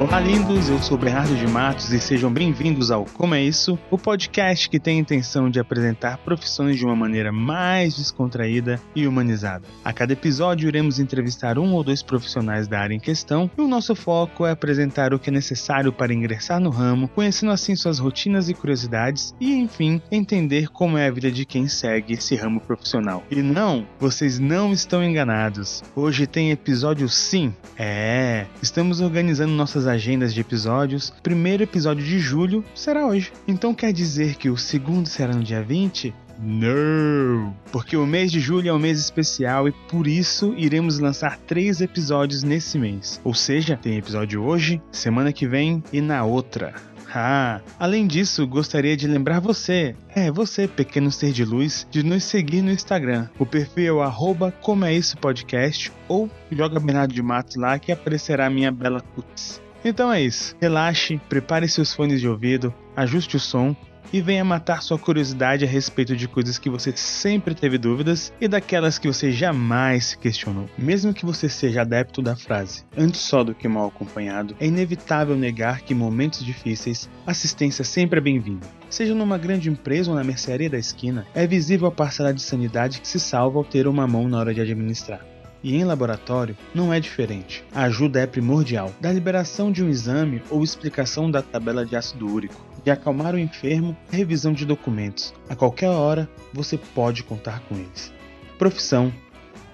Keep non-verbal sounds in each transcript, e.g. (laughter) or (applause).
Olá, lindos! Eu sou Bernardo de Matos e sejam bem-vindos ao Como é Isso, o podcast que tem a intenção de apresentar profissões de uma maneira mais descontraída e humanizada. A cada episódio, iremos entrevistar um ou dois profissionais da área em questão e o nosso foco é apresentar o que é necessário para ingressar no ramo, conhecendo assim suas rotinas e curiosidades e, enfim, entender como é a vida de quem segue esse ramo profissional. E não, vocês não estão enganados. Hoje tem episódio sim. É, estamos organizando nossas agendas de episódios, primeiro episódio de julho será hoje. Então quer dizer que o segundo será no dia 20? Não! Porque o mês de julho é um mês especial e por isso iremos lançar três episódios nesse mês. Ou seja, tem episódio hoje, semana que vem e na outra. Ah, além disso, gostaria de lembrar você, é você, pequeno ser de luz, de nos seguir no Instagram. O perfil é arroba como é isso podcast ou joga Bernardo de Matos lá que aparecerá a minha bela cutis. Então é isso. Relaxe, prepare seus fones de ouvido, ajuste o som e venha matar sua curiosidade a respeito de coisas que você sempre teve dúvidas e daquelas que você jamais se questionou. Mesmo que você seja adepto da frase antes só do que mal acompanhado, é inevitável negar que em momentos difíceis, assistência sempre é bem-vinda. Seja numa grande empresa ou na mercearia da esquina, é visível a parcela de sanidade que se salva ao ter uma mão na hora de administrar. E em laboratório não é diferente. A ajuda é primordial, da liberação de um exame ou explicação da tabela de ácido úrico, de acalmar o enfermo, revisão de documentos. A qualquer hora você pode contar com eles. Profissão: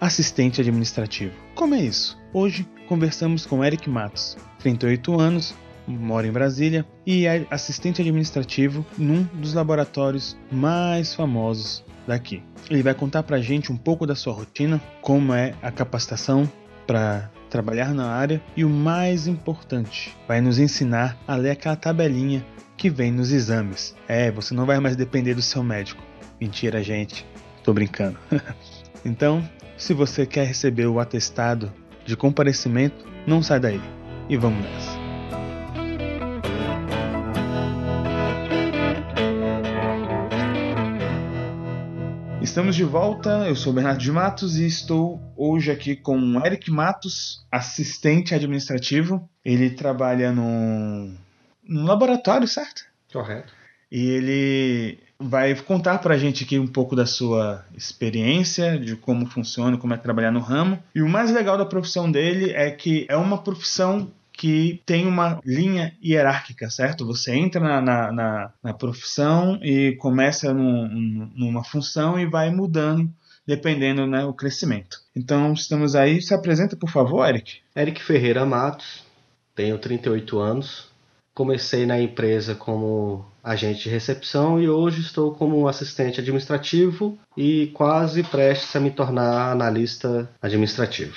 assistente administrativo. Como é isso? Hoje conversamos com Eric Matos, 38 anos, mora em Brasília e é assistente administrativo num dos laboratórios mais famosos daqui. Ele vai contar pra gente um pouco da sua rotina, como é a capacitação para trabalhar na área e o mais importante, vai nos ensinar a ler aquela tabelinha que vem nos exames. É, você não vai mais depender do seu médico. Mentira, gente. Tô brincando. (laughs) então, se você quer receber o atestado de comparecimento, não sai daí. E vamos nessa. Estamos de volta, eu sou Bernardo de Matos e estou hoje aqui com o Eric Matos, assistente administrativo. Ele trabalha no, no laboratório, certo? Correto. E ele vai contar para a gente aqui um pouco da sua experiência, de como funciona, como é trabalhar no ramo. E o mais legal da profissão dele é que é uma profissão que tem uma linha hierárquica, certo? Você entra na, na, na, na profissão e começa num, numa função e vai mudando dependendo né, o crescimento. Então, estamos aí. Se apresenta, por favor, Eric. Eric Ferreira Matos, tenho 38 anos. Comecei na empresa como agente de recepção e hoje estou como assistente administrativo e quase prestes a me tornar analista administrativo.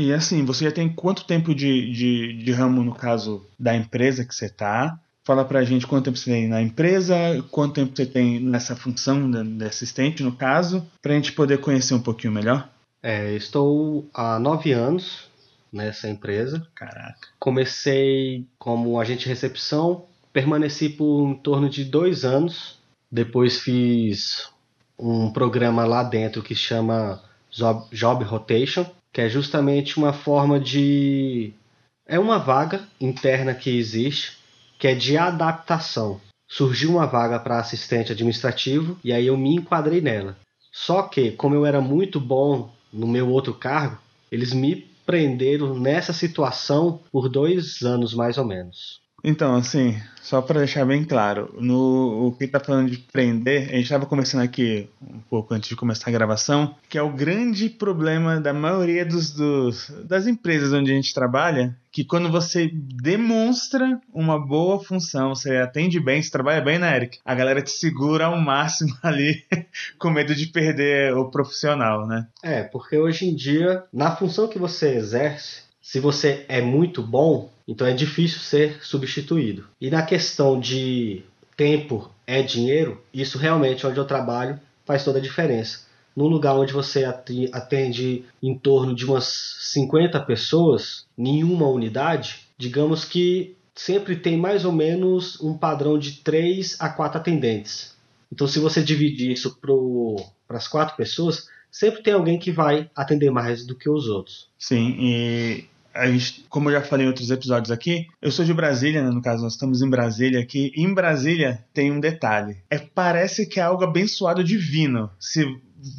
E assim, você já tem quanto tempo de, de, de ramo, no caso, da empresa que você está? Fala pra gente quanto tempo você tem na empresa, quanto tempo você tem nessa função de assistente, no caso, pra gente poder conhecer um pouquinho melhor. É, estou há nove anos nessa empresa. Caraca. Comecei como agente de recepção, permaneci por em torno de dois anos. Depois fiz um programa lá dentro que chama Job, Job Rotation, que é justamente uma forma de. É uma vaga interna que existe, que é de adaptação. Surgiu uma vaga para assistente administrativo e aí eu me enquadrei nela. Só que, como eu era muito bom no meu outro cargo, eles me prenderam nessa situação por dois anos mais ou menos. Então, assim, só para deixar bem claro, no o que tá falando de prender, a gente estava conversando aqui um pouco antes de começar a gravação, que é o grande problema da maioria dos, dos das empresas onde a gente trabalha, que quando você demonstra uma boa função, você atende bem, você trabalha bem, né, Eric? A galera te segura ao máximo (laughs) ali, com medo de perder o profissional, né? É, porque hoje em dia, na função que você exerce, se você é muito bom, então é difícil ser substituído. E na questão de tempo é dinheiro, isso realmente onde eu trabalho faz toda a diferença. Num lugar onde você atende em torno de umas 50 pessoas, nenhuma unidade, digamos que sempre tem mais ou menos um padrão de 3 a 4 atendentes. Então, se você dividir isso para as quatro pessoas, sempre tem alguém que vai atender mais do que os outros. Sim, e a gente, como eu já falei em outros episódios aqui, eu sou de Brasília, né? No caso, nós estamos em Brasília aqui. Em Brasília tem um detalhe. É parece que é algo abençoado divino. Se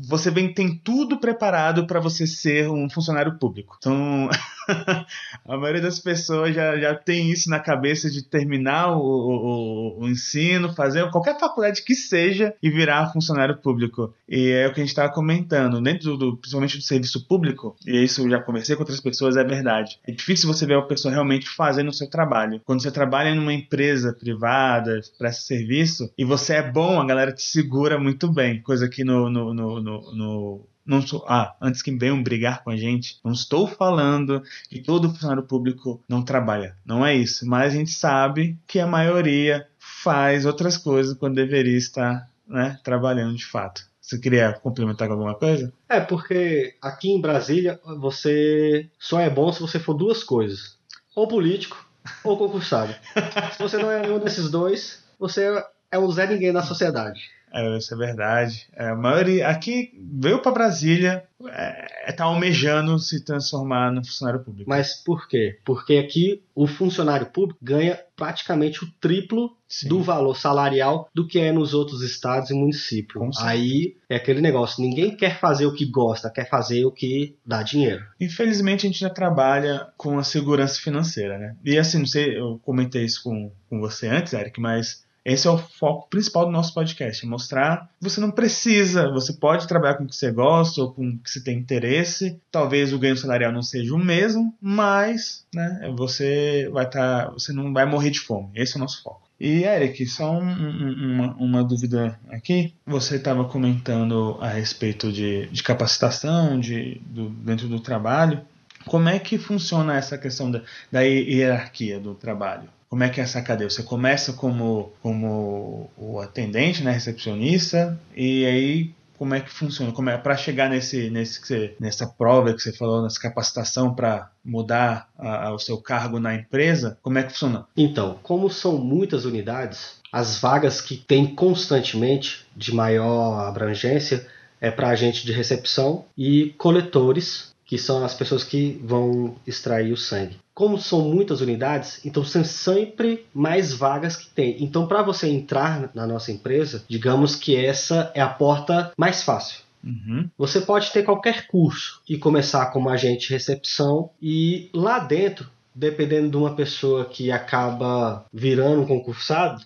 você bem tem tudo preparado para você ser um funcionário público. Então, (laughs) a maioria das pessoas já, já tem isso na cabeça de terminar o, o, o ensino, fazer qualquer faculdade que seja e virar funcionário público. E é o que a gente estava comentando, dentro do, principalmente do serviço público, e isso eu já conversei com outras pessoas, é verdade. É difícil você ver uma pessoa realmente fazendo o seu trabalho. Quando você trabalha em uma empresa privada, presta serviço, e você é bom, a galera te segura muito bem, coisa que no, no, no no, no, não sou, ah, antes que venham brigar com a gente, não estou falando que todo funcionário público não trabalha. Não é isso. Mas a gente sabe que a maioria faz outras coisas quando deveria estar né, trabalhando de fato. Você queria complementar com alguma coisa? É, porque aqui em Brasília você só é bom se você for duas coisas: ou político ou concursado. (laughs) se você não é nenhum desses dois, você é um Zé Ninguém na sociedade. É, isso é verdade. É, a maioria aqui veio para Brasília, é, é, tá almejando se transformar no funcionário público. Mas por quê? Porque aqui o funcionário público ganha praticamente o triplo Sim. do valor salarial do que é nos outros estados e municípios. Aí é aquele negócio, ninguém quer fazer o que gosta, quer fazer o que dá dinheiro. Infelizmente a gente já trabalha com a segurança financeira, né? E assim, não sei, eu comentei isso com, com você antes, Eric, mas esse é o foco principal do nosso podcast, mostrar que você não precisa, você pode trabalhar com o que você gosta ou com o que você tem interesse. Talvez o ganho salarial não seja o mesmo, mas né, você vai estar, tá, você não vai morrer de fome. Esse é o nosso foco. E Eric, só um, um, uma, uma, dúvida aqui. Você estava comentando a respeito de, de capacitação de, do, dentro do trabalho. Como é que funciona essa questão da, da hierarquia do trabalho? Como é que é essa cadeia? Você começa como, como o atendente, né, recepcionista, e aí como é que funciona? Como é para chegar nesse, nesse nessa prova que você falou, nessa capacitação para mudar a, a, o seu cargo na empresa? Como é que funciona? Então, como são muitas unidades, as vagas que tem constantemente de maior abrangência é para agente de recepção e coletores, que são as pessoas que vão extrair o sangue como são muitas unidades, então são sempre mais vagas que tem. Então, para você entrar na nossa empresa, digamos que essa é a porta mais fácil. Uhum. Você pode ter qualquer curso e começar como agente de recepção e lá dentro dependendo de uma pessoa que acaba virando um concursado,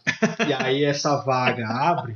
e aí essa vaga abre,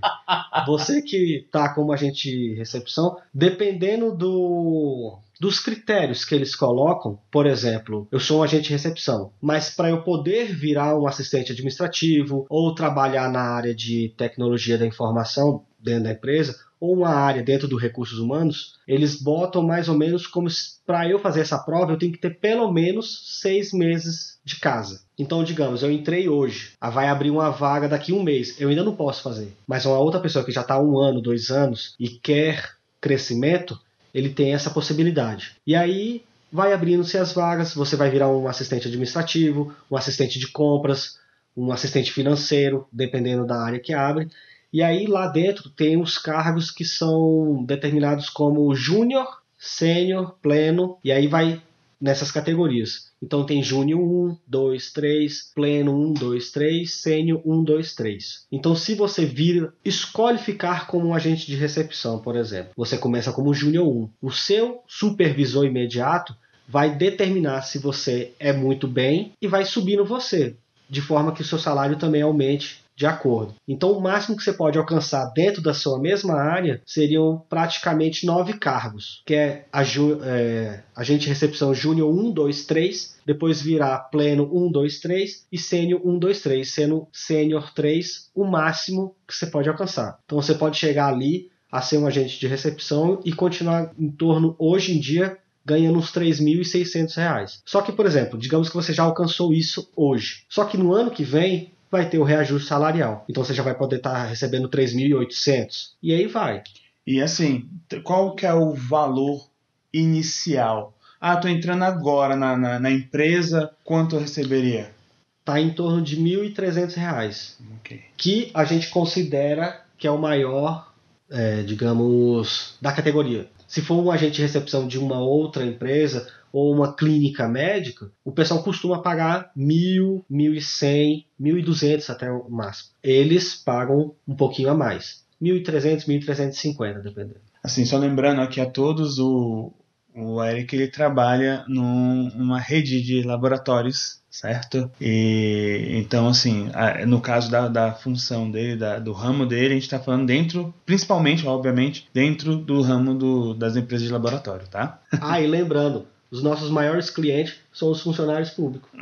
você que está como agente de recepção, dependendo do dos critérios que eles colocam, por exemplo, eu sou um agente de recepção, mas para eu poder virar um assistente administrativo ou trabalhar na área de tecnologia da informação dentro da empresa, ou uma área dentro do recursos humanos, eles botam mais ou menos como para eu fazer essa prova eu tenho que ter pelo menos seis meses de casa. Então, digamos, eu entrei hoje, vai abrir uma vaga daqui a um mês, eu ainda não posso fazer. Mas uma outra pessoa que já está um ano, dois anos e quer crescimento, ele tem essa possibilidade. E aí vai abrindo-se as vagas, você vai virar um assistente administrativo, um assistente de compras, um assistente financeiro, dependendo da área que abre. E aí lá dentro tem os cargos que são determinados como júnior, sênior, pleno, e aí vai nessas categorias. Então tem Júnior 1, 2, 3, Pleno 1, 2, 3, Sênior 1, 2, 3. Então se você vir, escolhe ficar como um agente de recepção, por exemplo. Você começa como Júnior 1. O seu supervisor imediato vai determinar se você é muito bem e vai subindo você, de forma que o seu salário também aumente de acordo. Então, o máximo que você pode alcançar dentro da sua mesma área seriam praticamente nove cargos, que é, a, é, agente de recepção júnior 1, 2, 3, depois virar pleno 1, 2, 3 e sênior 1, 2, 3, sendo sênior 3 o máximo que você pode alcançar. Então, você pode chegar ali a ser um agente de recepção e continuar em torno, hoje em dia, ganhando uns 3.600 reais. Só que, por exemplo, digamos que você já alcançou isso hoje. Só que no ano que vem vai ter o reajuste salarial. Então você já vai poder estar tá recebendo 3.800 e aí vai. E assim, qual que é o valor inicial? Ah, estou entrando agora na, na, na, empresa, quanto eu receberia? Está em torno de R$ 1.300, okay. que a gente considera que é o maior, é, digamos, da categoria. Se for um agente de recepção de uma outra empresa ou uma clínica médica, o pessoal costuma pagar mil, mil e cem, mil e duzentos até o máximo. Eles pagam um pouquinho a mais, mil e trezentos, mil e trezentos e cinquenta, dependendo. Assim, só lembrando aqui a todos, o, o Eric ele trabalha num, numa rede de laboratórios, certo? E então, assim, no caso da, da função dele, da, do ramo dele, a gente está falando dentro, principalmente, obviamente, dentro do ramo do, das empresas de laboratório, tá? (laughs) Ah, e lembrando, os nossos maiores clientes são os funcionários públicos. (laughs)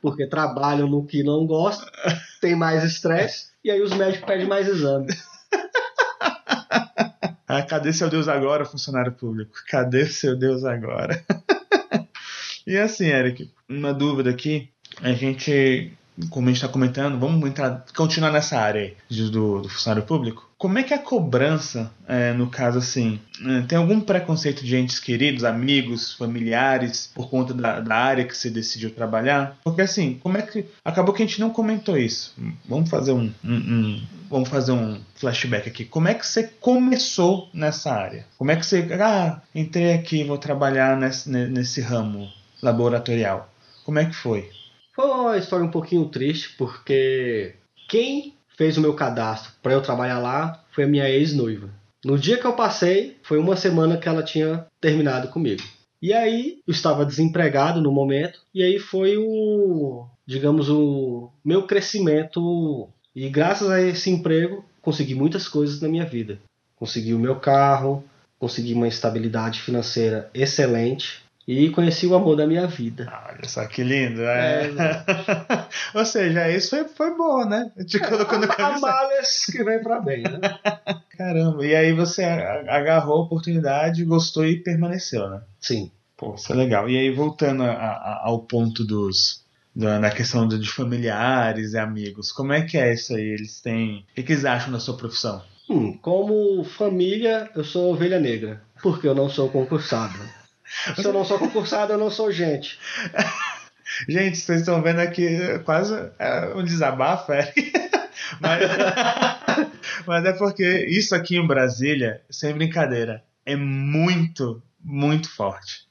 Porque trabalham no que não gostam, tem mais estresse, e aí os médicos pedem mais exames. (laughs) Ah, cadê seu Deus agora, funcionário público? Cadê seu Deus agora? E assim, Eric, uma dúvida aqui. A gente, como a gente está comentando, vamos entrar, continuar nessa área aí do, do funcionário público. Como é que é a cobrança, é, no caso assim, é, tem algum preconceito de entes queridos, amigos, familiares, por conta da, da, área que você decidiu trabalhar? Porque assim, como é que. Acabou que a gente não comentou isso. Vamos fazer um, um, um vamos fazer um flashback aqui. Como é que você começou nessa área? Como é que você. Ah, entrei aqui, vou trabalhar nesse, nesse ramo laboratorial. Como é que foi? Foi uma história um pouquinho triste, porque quem fez o meu cadastro para eu trabalhar lá foi a minha ex-noiva. No dia que eu passei, foi uma semana que ela tinha terminado comigo. E aí, eu estava desempregado no momento, e aí foi o, digamos, o meu crescimento. E graças a esse emprego, consegui muitas coisas na minha vida. Consegui o meu carro, consegui uma estabilidade financeira excelente, e conheci o amor da minha vida. Olha só que lindo, é. é (laughs) Ou seja, isso foi, foi bom, né? Te colocou no caminho. Males que vem pra bem, né? (laughs) Caramba, e aí você agarrou a oportunidade, gostou e permaneceu, né? Sim. Pô, isso é legal. E aí, voltando a, a, ao ponto dos. Da, na questão de familiares e amigos, como é que é isso aí? Eles têm. O que eles acham da sua profissão? Hum, como família, eu sou ovelha negra, porque eu não sou concursado. Se eu não sou concursado, eu não sou gente. (laughs) Gente, vocês estão vendo aqui quase é, um desabafo, é. (laughs) Mas, (laughs) mas é porque isso aqui em Brasília, sem brincadeira, é muito, muito forte.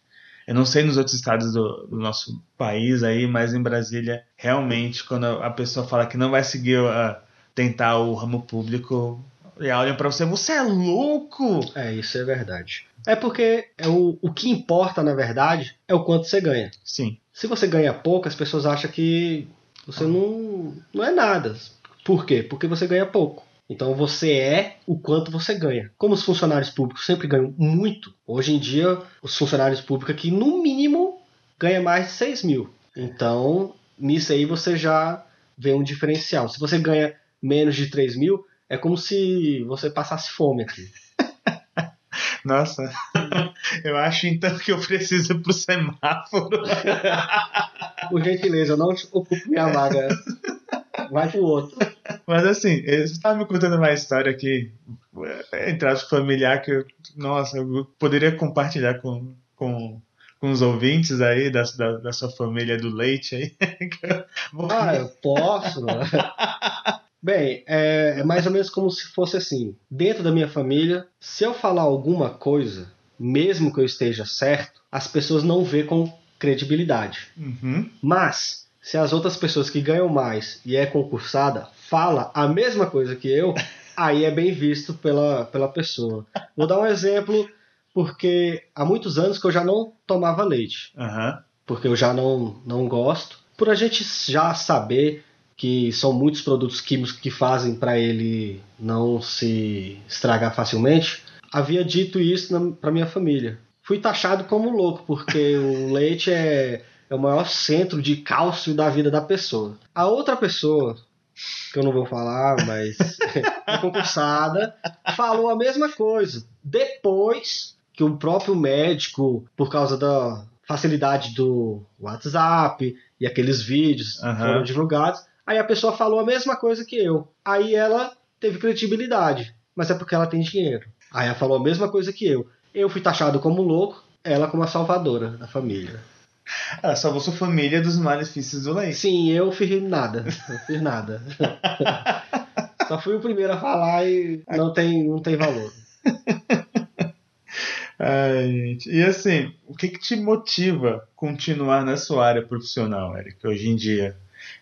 Eu não sei nos outros estados do, do, nosso país aí, mas em Brasília, realmente, quando a pessoa fala que não vai seguir uh, tentar o ramo público, e olham para você, você é louco! É, isso é verdade. É porque é o, o que importa, na verdade, é o quanto você ganha. Sim. Se você ganha pouco, as pessoas acham que você não, não é nada. Por quê? Porque você ganha pouco. Então você é o quanto você ganha. Como os funcionários públicos sempre ganham muito, hoje em dia os funcionários públicos aqui no mínimo ganham mais de 6 mil. Então nisso aí você já vê um diferencial. Se você ganha menos de 3 mil, é como se você passasse fome aqui. Nossa, (laughs) eu acho então que eu preciso ir pro semáforo. (laughs) Por gentileza, eu não ocupo minha vaga. Vai pro outro. Mas assim, você estava me contando uma história aqui, entre as familiar, que eu, nossa, eu poderia compartilhar com, com, com os ouvintes aí da, da, da sua família do leite aí. (laughs) ah, eu posso. Bem, é, é, mais ou menos como se fosse assim: dentro da minha família, se eu falar alguma coisa, mesmo que eu esteja certo, as pessoas não vê com credibilidade. Uhum. Mas se as outras pessoas que ganham mais e é concursada fala a mesma coisa que eu, (laughs) aí é bem visto pela, pela pessoa. Vou dar um exemplo porque há muitos anos que eu já não tomava leite, uhum. porque eu já não não gosto. Por a gente já saber que são muitos produtos químicos que fazem para ele não se estragar facilmente, havia dito isso para minha família. Fui taxado como louco, porque (laughs) o leite é, é o maior centro de cálcio da vida da pessoa. A outra pessoa, que eu não vou falar, mas (laughs) é concursada, falou a mesma coisa. Depois que o próprio médico, por causa da facilidade do WhatsApp e aqueles vídeos uhum. foram divulgados, Aí a pessoa falou a mesma coisa que eu. Aí ela teve credibilidade, mas é porque ela tem dinheiro. Aí ela falou a mesma coisa que eu. Eu fui taxado como louco, ela como a salvadora da família. Ela salvou sua família dos malefícios do leite. Sim, eu fiz nada. Não fiz nada. (laughs) Só fui o primeiro a falar e não tem, não tem valor. (laughs) Ai, gente. E assim, o que, que te motiva continuar na sua área profissional, Eric, hoje em dia?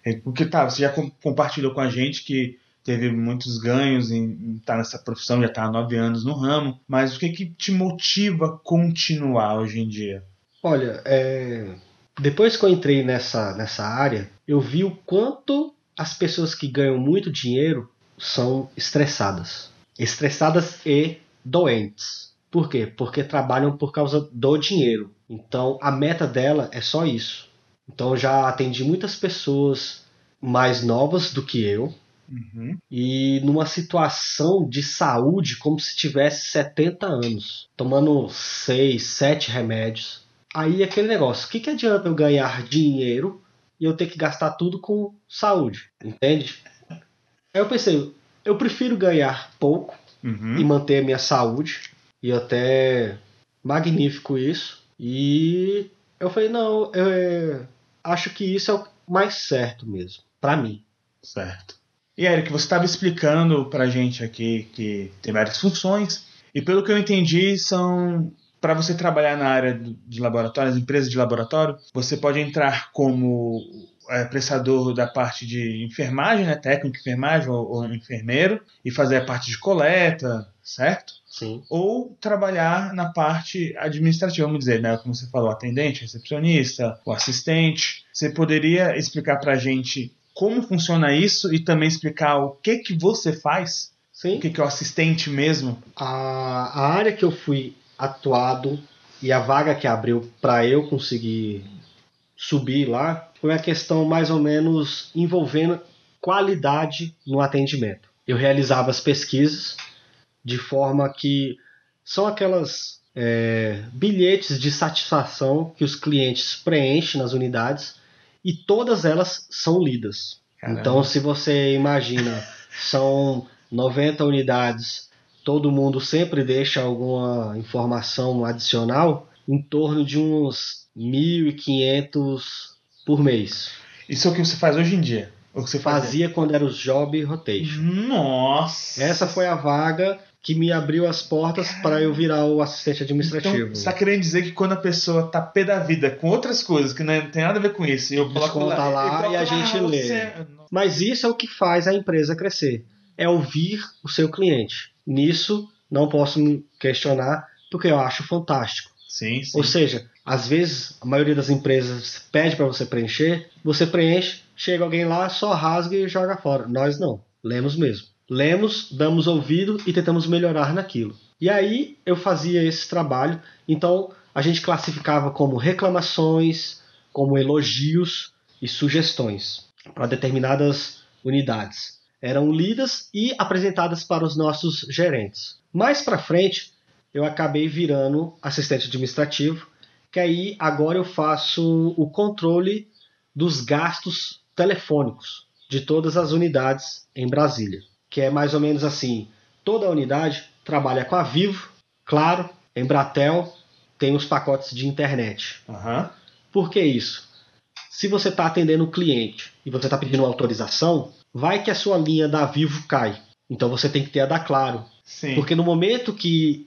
É, porque tá, você já compartilhou com a gente que teve muitos ganhos em estar tá nessa profissão, já está há nove anos no ramo, mas o que, que te motiva a continuar hoje em dia? Olha, é... depois que eu entrei nessa, nessa área, eu vi o quanto as pessoas que ganham muito dinheiro são estressadas. Estressadas e doentes. Por quê? Porque trabalham por causa do dinheiro. Então a meta dela é só isso. Então já atendi muitas pessoas mais novas do que eu, Uhum. E numa situação de saúde como se tivesse 70 anos, tomando 6, 7 remédios. Aí aquele negócio, o que, que adianta eu ganhar dinheiro e eu ter que gastar tudo com saúde? Entende? Aí eu pensei, eu prefiro ganhar pouco uhum. e manter a minha saúde. E até magnífico isso. E eu falei, não, eu é, acho que isso é o mais certo mesmo, para mim. Certo. E Eric, você estava explicando para gente aqui que tem várias funções, e pelo que eu entendi, são para você trabalhar na área de laboratório, empresas de laboratório, você pode entrar como é, prestador da parte de enfermagem, né, técnico enfermagem ou, ou, enfermeiro, e fazer a parte de coleta, certo? Sim. Ou trabalhar na parte administrativa, vamos dizer, né, como você falou, atendente, recepcionista, o assistente. Você poderia explicar para a gente como funciona isso e também explicar o que que você faz? Sim. O que, que é o assistente mesmo? A, a área que eu fui atuado e a vaga que abriu para eu conseguir subir lá foi a questão mais ou menos envolvendo qualidade no atendimento. Eu realizava as pesquisas de forma que são aquelas é, bilhetes de satisfação que os clientes preenchem nas unidades e todas elas são lidas. Caramba. Então, se você imagina, (laughs) são 90 unidades, todo mundo sempre deixa alguma informação adicional, em torno de uns 1.500 por mês. Isso é o que você faz hoje em dia? O que você fazia, fazia quando era os job rotation. Nossa! Essa foi a vaga que me abriu as portas para eu virar o assistente administrativo. Então, você está querendo dizer que quando a pessoa tá pé da vida com outras coisas que não tem nada a ver com isso, e eu coloco lá, lá e a gente lê. Você... Mas isso é o que faz a empresa crescer. É ouvir o seu cliente. Nisso não posso me questionar, porque eu acho fantástico. Sim, sim. Ou seja, às vezes a maioria das empresas pede para você preencher, você preenche, chega alguém lá, só rasga e joga fora. Nós não, lemos mesmo. Lemos, damos ouvido e tentamos melhorar naquilo. E aí eu fazia esse trabalho, então a gente classificava como reclamações, como elogios e sugestões para determinadas unidades. Eram lidas e apresentadas para os nossos gerentes. Mais para frente, eu acabei virando assistente administrativo, que aí agora eu faço o controle dos gastos telefônicos de todas as unidades em Brasília que é mais ou menos assim: toda a unidade trabalha com a Vivo, claro, Embratel tem os pacotes de internet. Uhum. Por que isso? Se você está atendendo o cliente e você está pedindo autorização, vai que a sua linha da Vivo cai. Então você tem que ter a da Claro. Sim. Porque no momento que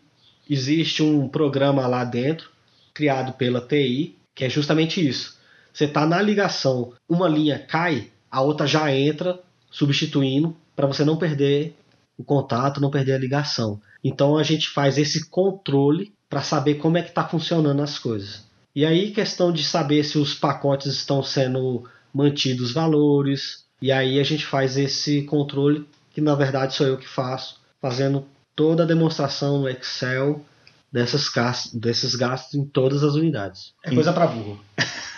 existe um programa lá dentro, criado pela TI, que é justamente isso. Você está na ligação, uma linha cai, a outra já entra substituindo para você não perder o contato, não perder a ligação. Então a gente faz esse controle para saber como é que está funcionando as coisas. E aí questão de saber se os pacotes estão sendo mantidos valores. E aí a gente faz esse controle que na verdade sou eu que faço, fazendo toda a demonstração no Excel dessas gastos, desses gastos em todas as unidades. É coisa para burro. (laughs)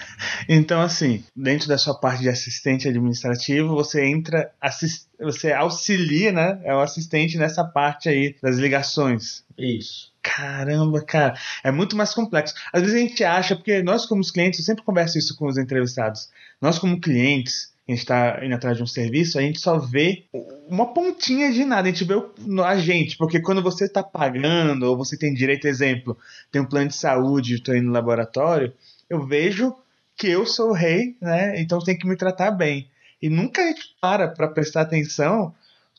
Então, assim, dentro da sua parte de assistente administrativo, você entra, assist, você auxilia, né? É o assistente nessa parte aí das ligações. Isso. Caramba, cara, é muito mais complexo. Às vezes a gente acha, porque nós, como clientes, eu sempre converso isso com os entrevistados, nós, como clientes, a gente está indo atrás de um serviço, a gente só vê uma pontinha de nada, a gente vê a gente, porque quando você está pagando, ou você tem direito, exemplo, tem um plano de saúde, estou indo no laboratório, eu vejo que eu sou o rei, né? Então tem que me tratar bem. E nunca a gente para para prestar atenção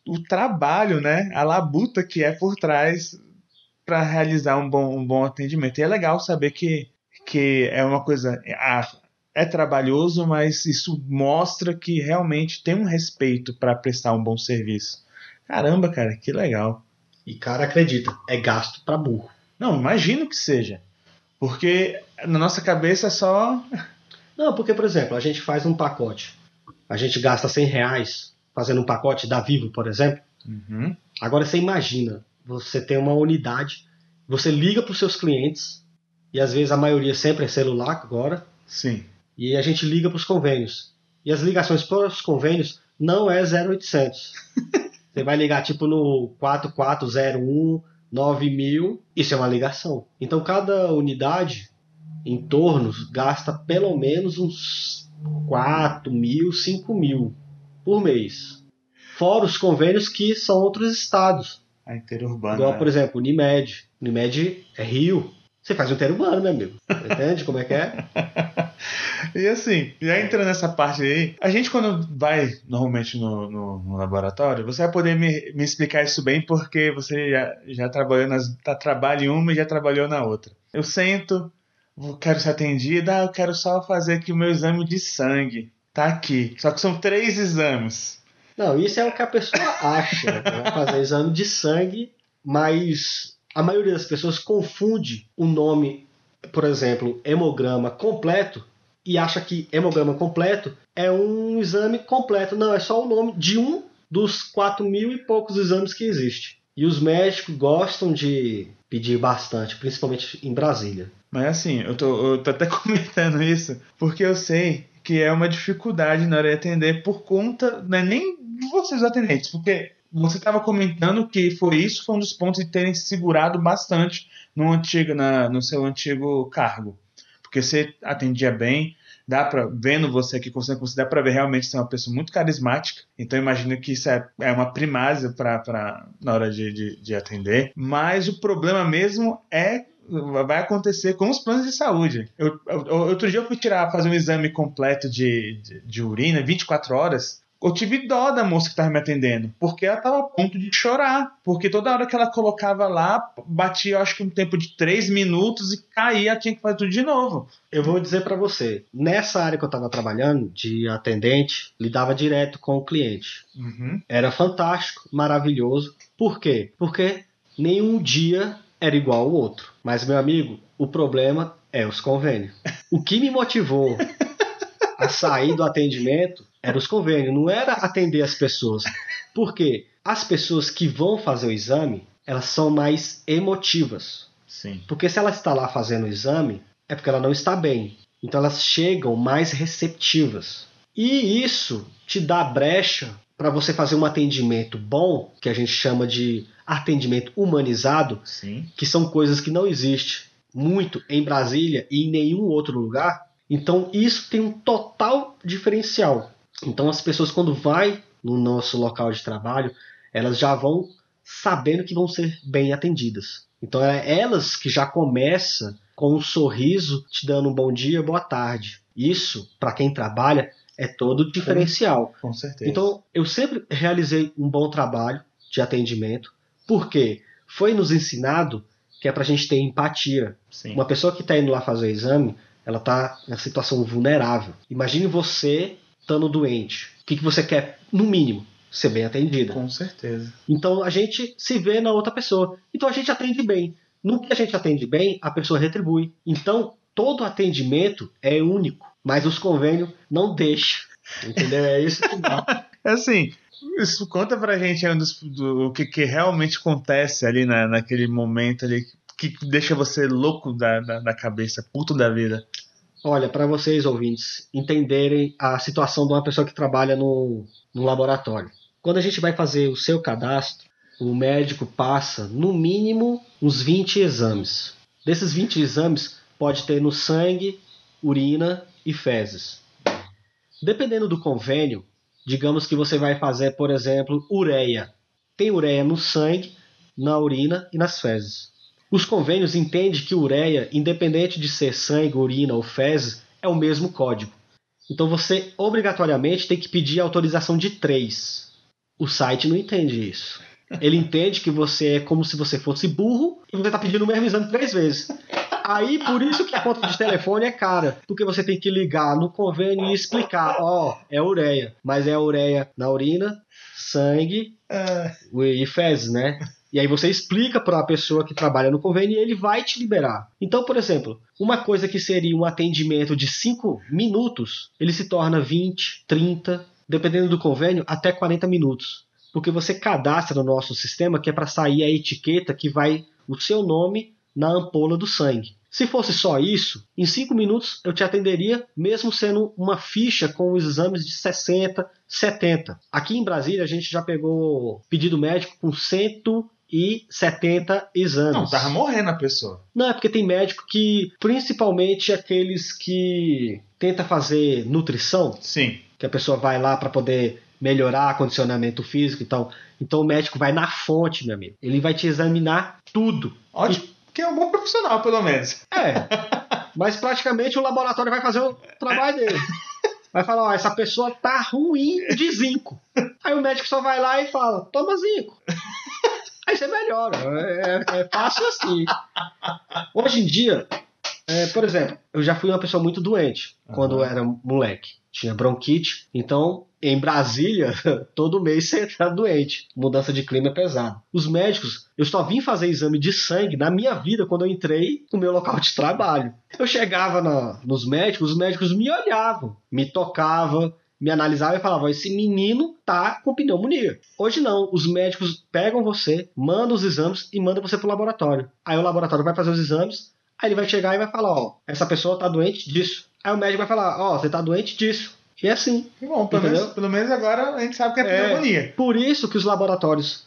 o trabalho, né? A labuta que é por trás para realizar um bom, um bom atendimento. E é legal saber que, que é uma coisa. É trabalhoso, mas isso mostra que realmente tem um respeito para prestar um bom serviço. Caramba, cara, que legal. E cara, acredita, é gasto para burro. Não, imagino que seja. Porque na nossa cabeça é só. (laughs) Não, porque, por exemplo, a gente faz um pacote. A gente gasta 100 reais fazendo um pacote da Vivo, por exemplo. Uhum. Agora você imagina, você tem uma unidade, você liga para os seus clientes, e às vezes a maioria sempre é celular agora. Sim. E a gente liga para os convênios. E as ligações para os convênios não é 0800. (laughs) você vai ligar tipo no 4401 9000, isso é uma ligação. Então cada unidade em torno gasta pelo menos uns 4 mil, 5 mil por mês. Fora os convênios que são outros estados. A interurbana. Igual, por exemplo, Unimed. Unimed é Rio. Você faz um interurbano, meu amigo. Entende como é que é? (laughs) E assim, já entrando nessa parte aí, a gente quando vai normalmente no, no, no laboratório, você vai poder me, me, explicar isso bem porque você já, já trabalhou nas, tá, trabalha em uma e já trabalhou na outra. Eu sento, quero ser atendida, ah, eu quero só fazer aqui o meu exame de sangue. Tá aqui. Só que são três exames. Não, isso é o que a pessoa acha. Né? Fazer exame de sangue, mas a maioria das pessoas confunde o nome, por exemplo, hemograma completo e acha que hemograma completo é um exame completo. Não, é só o nome de um dos quatro mil e poucos exames que existe. E os médicos gostam de pedir bastante, principalmente em Brasília. Mas assim, eu tô, eu tô até (laughs) comentando isso porque eu sei que é uma dificuldade na hora de atender por conta, não é nem de vocês atendentes, porque você estava comentando que foi isso, foi um dos pontos de terem se segurado bastante no antigo, na, no seu antigo cargo porque você atendia bem, dá para vendo você aqui, você dá para ver realmente ser uma pessoa muito carismática. Então imagino que isso é, é uma primazia para na hora de, de, de atender. Mas o problema mesmo é vai acontecer com os planos de saúde. Eu, eu, outro dia eu fui tirar, fazer um exame completo de, de, de urina, 24 horas eu tive dó da moça que estava me atendendo, porque ela estava a ponto de chorar, porque toda hora que ela colocava lá, batia, acho que um tempo de três minutos e caía, tinha que fazer tudo de novo. Eu vou dizer para você, nessa área que eu estava trabalhando, de atendente, lidava direto com o cliente. Uhum. Era fantástico, maravilhoso. Por quê? Porque nenhum dia era igual ao outro. Mas, meu amigo, o problema é os convênios. O que me motivou a sair do atendimento era os convênios, não era atender as pessoas. Porque as pessoas que vão fazer o exame, elas são mais emotivas. Sim. Porque se ela está lá fazendo o exame, é porque ela não está bem. Então elas chegam mais receptivas. E isso te dá brecha para você fazer um atendimento bom, que a gente chama de atendimento humanizado, Sim. que são coisas que não existem muito em Brasília e em nenhum outro lugar. Então isso tem um total diferencial. Então as pessoas quando vai no nosso local de trabalho, elas já vão sabendo que vão ser bem atendidas. Então é elas que já começam com um sorriso te dando um bom dia, boa tarde. Isso, para quem trabalha, é todo diferencial. Com certeza. Então, eu sempre realizei um bom trabalho de atendimento, porque foi nos ensinado que é para a gente ter empatia. Sim. Uma pessoa que está indo lá fazer o exame, ela está em uma situação vulnerável. Imagine você estando doente. O que, que você quer, no mínimo? Ser bem atendida. Com certeza. Então a gente se vê na outra pessoa. Então a gente atende bem. No que a gente atende bem, a pessoa retribui. Então todo atendimento é único, mas os convênios não deixam. Entendeu? É isso que dá. (laughs) assim, isso conta pra gente um dos, do, o que, que, realmente acontece ali na, naquele momento ali que deixa você louco da, da, da cabeça, puto da vida. Olha, para vocês ouvintes entenderem a situação de uma pessoa que trabalha no, no laboratório. Quando a gente vai fazer o seu cadastro, o médico passa no mínimo uns 20 exames. Desses 20 exames, pode ter no sangue, urina e fezes. Dependendo do convênio, digamos que você vai fazer, por exemplo, ureia. Tem ureia no sangue, na urina e nas fezes. Os convênios entendem que ureia, independente de ser sangue, urina ou fezes, é o mesmo código. Então você obrigatoriamente tem que pedir autorização de três. O site não entende isso. Ele entende que você é como se você fosse burro e você está pedindo o mesmo exame três vezes. Aí, por isso que a conta de telefone é cara. Porque você tem que ligar no convênio e explicar: ó, oh, é ureia. Mas é ureia na urina, sangue uh. e fezes, né? E aí você explica para a pessoa que trabalha no convênio e ele vai te liberar. Então, por exemplo, uma coisa que seria um atendimento de 5 minutos, ele se torna 20, 30, dependendo do convênio, até 40 minutos. Porque você cadastra no nosso sistema que é para sair a etiqueta que vai o seu nome na ampola do sangue. Se fosse só isso, em 5 minutos eu te atenderia, mesmo sendo uma ficha com os exames de 60, 70. Aqui em Brasília a gente já pegou pedido médico com 170 exames. Não, tava morrendo a pessoa. Não, é porque tem médico que, principalmente aqueles que tenta fazer nutrição. Sim. Que a pessoa vai lá para poder melhorar condicionamento físico e tal. Então o médico vai na fonte, meu amigo. Ele vai te examinar tudo. Ótimo. E que é um bom profissional, pelo menos. É. (laughs) Mas praticamente o laboratório vai fazer o trabalho dele. Vai falar, ó, essa pessoa tá ruim de zinco. Aí o médico só vai lá e fala, toma zinco. Você melhora. É, é, é fácil assim. Hoje em dia, é, por exemplo, eu já fui uma pessoa muito doente uhum. quando eu era moleque. Tinha bronquite. Então, em Brasília, (laughs) todo mês você está doente. Mudança de clima é pesado. Os médicos, eu só vim fazer exame de sangue na minha vida quando eu entrei no meu local de trabalho. Eu chegava na, nos médicos, os médicos me olhavam, me tocavam, me analisavam e falavam: esse menino tá com pneumonia. Hoje não, os médicos pegam você, mandam os exames e mandam você pro laboratório. Aí o laboratório vai fazer os exames, aí ele vai chegar e vai falar: ó, essa pessoa tá doente disso. Aí o médico vai falar: ó, você tá doente disso. E é assim. Bom, pelo menos, pelo menos, agora a gente sabe que é, é pneumonia. Por isso que os laboratórios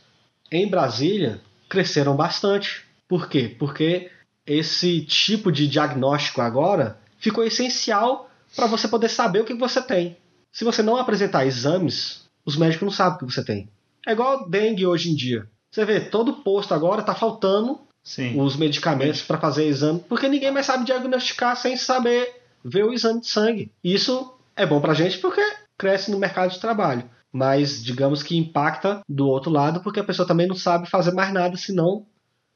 em Brasília cresceram bastante. Por quê? Porque esse tipo de diagnóstico agora ficou essencial para você poder saber o que você tem. Se você não apresentar exames, os médicos não sabem o que você tem. É igual dengue hoje em dia. Você vê, todo posto agora está faltando Sim. os medicamentos para fazer exame, porque ninguém mais sabe diagnosticar sem saber ver o exame de sangue. Isso é bom pra gente porque cresce no mercado de trabalho. Mas digamos que impacta do outro lado porque a pessoa também não sabe fazer mais nada se não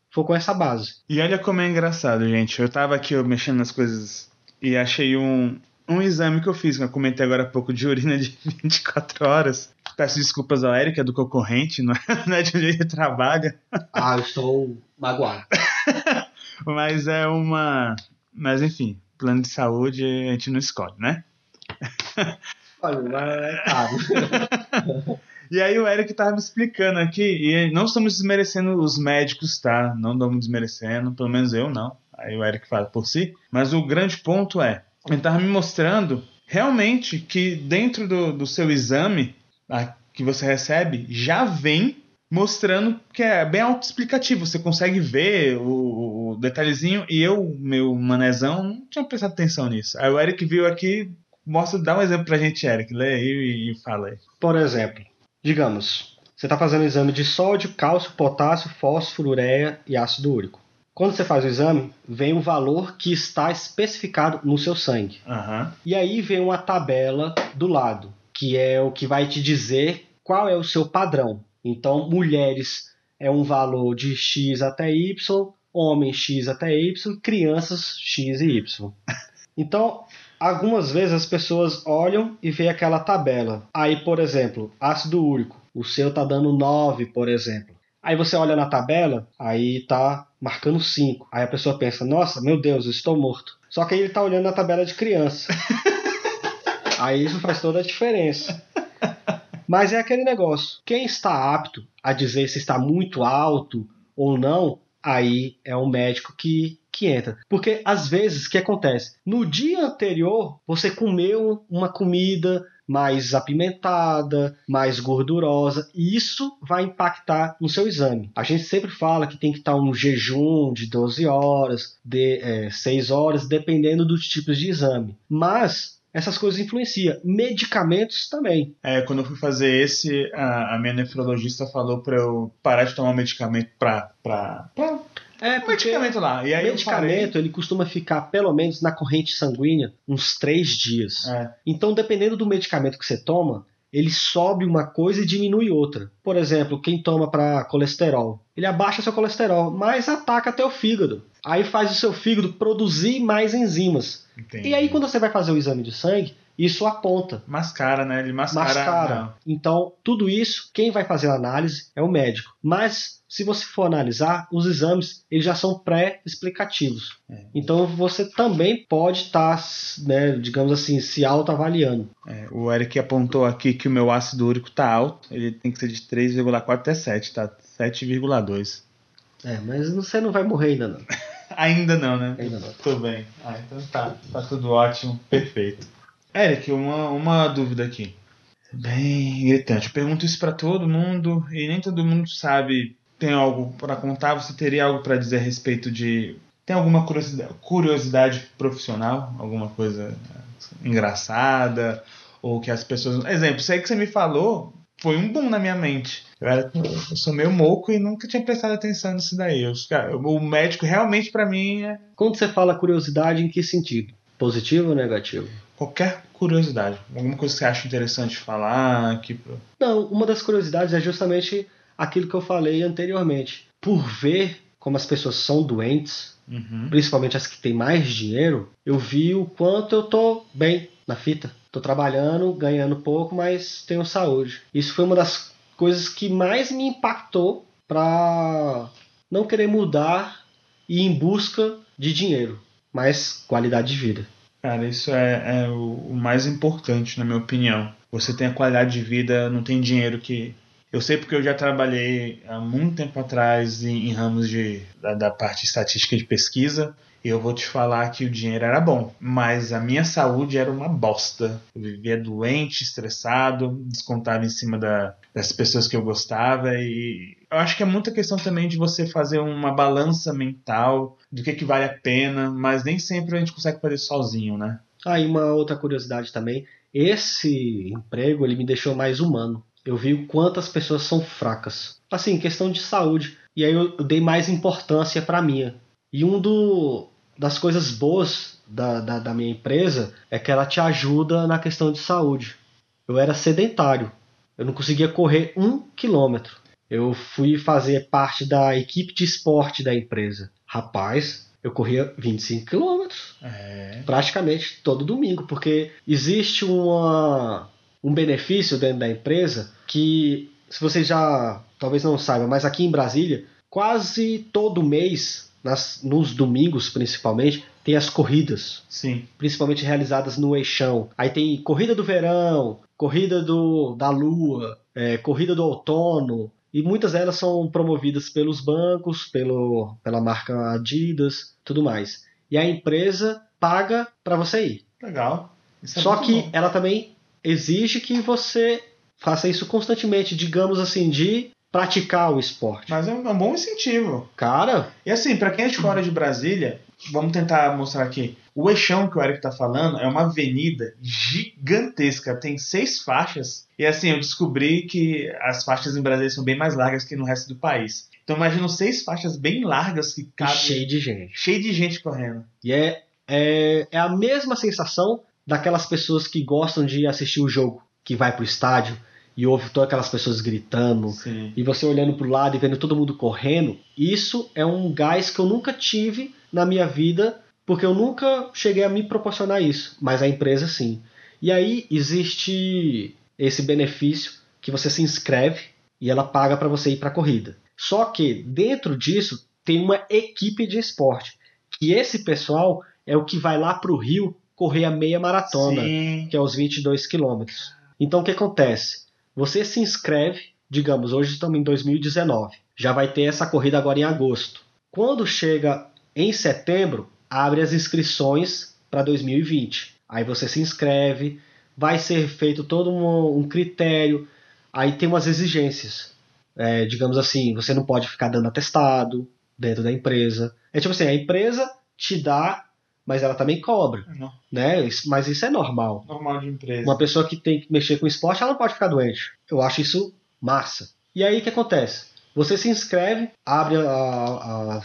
for com essa base. E olha como é engraçado, gente. Eu tava aqui mexendo nas coisas e achei um, um exame que eu fiz, que eu comentei agora há pouco, de urina de (laughs) 24 horas. Peço desculpas ao Eric, é do concorrente, não é, (laughs) não é de onde ele trabalha. Ah, eu estou magoado. (laughs) Mas é uma. Mas enfim, plano de saúde a gente não escolhe, né? Olha, mas é caro. E aí o Eric tava me explicando aqui, e não estamos desmerecendo os médicos, tá? Não estamos desmerecendo, pelo menos eu não. Aí o Eric fala por si. Mas o grande ponto é, ele tava me mostrando realmente que dentro do, do seu exame a, que você recebe, já vem mostrando que é bem autoexplicativo. Você consegue ver o, o, detalhezinho e eu, meu manezão, não tinha prestado atenção nisso. Aí o Eric viu aqui, Mostra, dá um exemplo pra gente, Eric. Lê aí e fala aí. Por exemplo, digamos, você está fazendo exame de sódio, cálcio, potássio, fósforo, ureia e ácido úrico. Quando você faz o exame, vem o valor que está especificado no seu sangue. Uhum. E aí vem uma tabela do lado, que é o que vai te dizer qual é o seu padrão. Então, mulheres é um valor de X até Y, homens X até Y, crianças X e Y. (laughs) Então, Algumas vezes as pessoas olham e vê aquela tabela. Aí, por exemplo, ácido úrico. O seu tá dando 9, por exemplo. Aí você olha na tabela, aí tá marcando 5. Aí a pessoa pensa: "Nossa, meu Deus, eu estou morto". Só que aí ele tá olhando na tabela de criança. (laughs) aí isso faz toda a diferença. Mas é aquele negócio. Quem está apto a dizer se está muito alto ou não, aí é um médico que que entra. Porque às vezes o que acontece? No dia anterior, você comeu uma comida mais apimentada, mais gordurosa, e isso vai impactar no seu exame. A gente sempre fala que tem que estar um jejum de 12 horas, de é, 6 horas, dependendo dos tipos de exame. Mas essas coisas influenciam. Medicamentos também. É, quando eu fui fazer esse, a, a minha nefrologista falou para eu parar de tomar medicamento para é, porque medicamento lá. E aí o medicamento ele costuma ficar pelo menos na corrente sanguínea uns três dias. É. Então, dependendo do medicamento que você toma, ele sobe uma coisa e diminui outra. Por exemplo, quem toma para colesterol, ele abaixa seu colesterol, mas ataca até o fígado. Aí faz o seu fígado produzir mais enzimas. Entendi. E aí quando você vai fazer o exame de sangue, isso aponta. Mascara, né? Ele mascara. Mascara. Então, tudo isso, quem vai fazer a análise é o médico. Mas, se você for analisar, os exames eles já são pré-explicativos. É. Então, você também pode estar, tá, né, digamos assim, se autoavaliando. É, o Eric apontou aqui que o meu ácido úrico está alto. Ele tem que ser de 3,4 até 7, tá? 7,2. É, mas você não vai morrer ainda não. (laughs) ainda não, né? Ainda não. Tudo bem. Ah, então tá. Tá tudo ótimo. Perfeito. Eric, uma, uma dúvida aqui. Bem irritante. Eu pergunto isso para todo mundo e nem todo mundo sabe. Tem algo para contar? Você teria algo para dizer a respeito de. Tem alguma curiosidade, curiosidade profissional? Alguma coisa engraçada? Ou que as pessoas. Exemplo, isso aí que você me falou foi um boom na minha mente. Eu, era, eu sou meio moco e nunca tinha prestado atenção nisso daí. Eu, o médico realmente para mim é. Quando você fala curiosidade, em que sentido? Positivo ou negativo? Qualquer curiosidade. Alguma coisa que você acha interessante falar aqui? Não, uma das curiosidades é justamente aquilo que eu falei anteriormente. Por ver como as pessoas são doentes, uhum. principalmente as que têm mais dinheiro, eu vi o quanto eu tô bem na fita. Tô trabalhando, ganhando pouco, mas tenho saúde. Isso foi uma das coisas que mais me impactou para não querer mudar e ir em busca de dinheiro, mas qualidade de vida. Cara, isso é, é o, mais importante, na minha opinião. Você tem a qualidade de vida, não tem dinheiro que. Eu sei porque eu já trabalhei há muito tempo atrás em, em ramos de, da, da parte estatística de pesquisa eu vou te falar que o dinheiro era bom, mas a minha saúde era uma bosta. Eu vivia doente, estressado, descontava em cima da, das pessoas que eu gostava e eu acho que é muita questão também de você fazer uma balança mental do que, que vale a pena, mas nem sempre a gente consegue fazer sozinho, né? Ah, e uma outra curiosidade também, esse emprego ele me deixou mais humano. Eu vi o quanto as pessoas são fracas. Assim, questão de saúde. E aí eu dei mais importância para minha. E um do, das coisas boas da, da, da minha empresa é que ela te ajuda na questão de saúde. Eu era sedentário, eu não conseguia correr um quilômetro. Eu fui fazer parte da equipe de esporte da empresa. Rapaz, eu corria 25 quilômetros. É. Praticamente todo domingo, porque existe uma, um benefício dentro da empresa que, se você já talvez não saiba, mas aqui em Brasília, quase todo mês nas, nos domingos principalmente, tem as corridas. Sim. Principalmente realizadas no eixão. Aí tem corrida do verão, corrida do, da lua, é, corrida do outono. E muitas delas são promovidas pelos bancos, pelo, pela marca Adidas, tudo mais. E a empresa paga para você ir. Legal. É Só que bom. ela também exige que você faça isso constantemente, digamos assim, de praticar o esporte. Mas é um, é um bom incentivo. Cara. E assim, para quem é de fora de Brasília, vamos tentar mostrar aqui. O eixão que o Eric tá falando é uma avenida gigantesca, tem seis faixas. E assim, eu descobri que as faixas em Brasília são bem mais largas que no resto do país. Então imagina seis faixas bem largas que cabem. Cheio de gente. Cheio de gente correndo. E é, é, é a mesma sensação daquelas pessoas que gostam de assistir o jogo, que vai pro estádio e ouve todas aquelas pessoas gritando, Sim. e você olhando para o lado e vendo todo mundo correndo, isso é um gás que eu nunca tive na minha vida, porque eu nunca cheguei a me proporcionar isso, mas a empresa sim. E aí existe esse benefício que você se inscreve e ela paga para você ir para a corrida. Só que dentro disso tem uma equipe de esporte, que esse pessoal é o que vai lá para o Rio correr a meia maratona, sim. que é os 22 quilômetros. Então o que acontece? Você se inscreve, digamos, hoje estamos em 2019, já vai ter essa corrida agora em agosto. Quando chega em setembro, abre as inscrições para 2020. Aí você se inscreve, vai ser feito todo um, um critério, aí tem umas exigências. É, digamos assim, você não pode ficar dando atestado dentro da empresa. É tipo assim, a empresa te dá mas ela também cobra. Não. Né? Mas isso é normal. Normal de empresa. Uma pessoa que tem que mexer com esporte, ela não pode ficar doente. Eu acho isso massa. E aí o que acontece? Você se inscreve, abre a, a,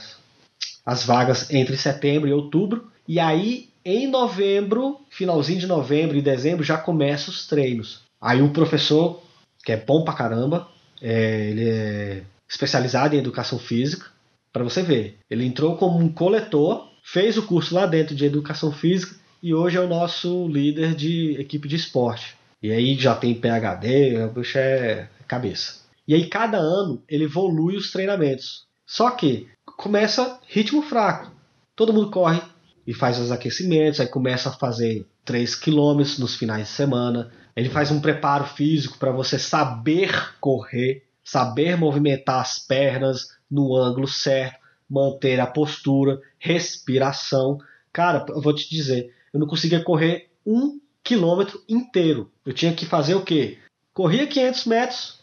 as vagas entre setembro e outubro, e aí em novembro, finalzinho de novembro e dezembro, já começam os treinos. Aí o professor, que é bom pra caramba, é, ele é especializado em educação física, para você ver. Ele entrou como um coletor, fez o curso lá dentro de educação física e hoje é o nosso líder de equipe de esporte. E aí já tem PhD, bicho é cabeça. E aí cada ano ele evolui os treinamentos. Só que começa ritmo fraco. Todo mundo corre e faz os aquecimentos, aí começa a fazer 3 km nos finais de semana. Ele faz um preparo físico para você saber correr, saber movimentar as pernas no ângulo certo, manter a postura, respiração. Cara, eu vou te dizer, eu não conseguia correr um quilômetro inteiro. Eu tinha que fazer o quê? Corria 500 metros,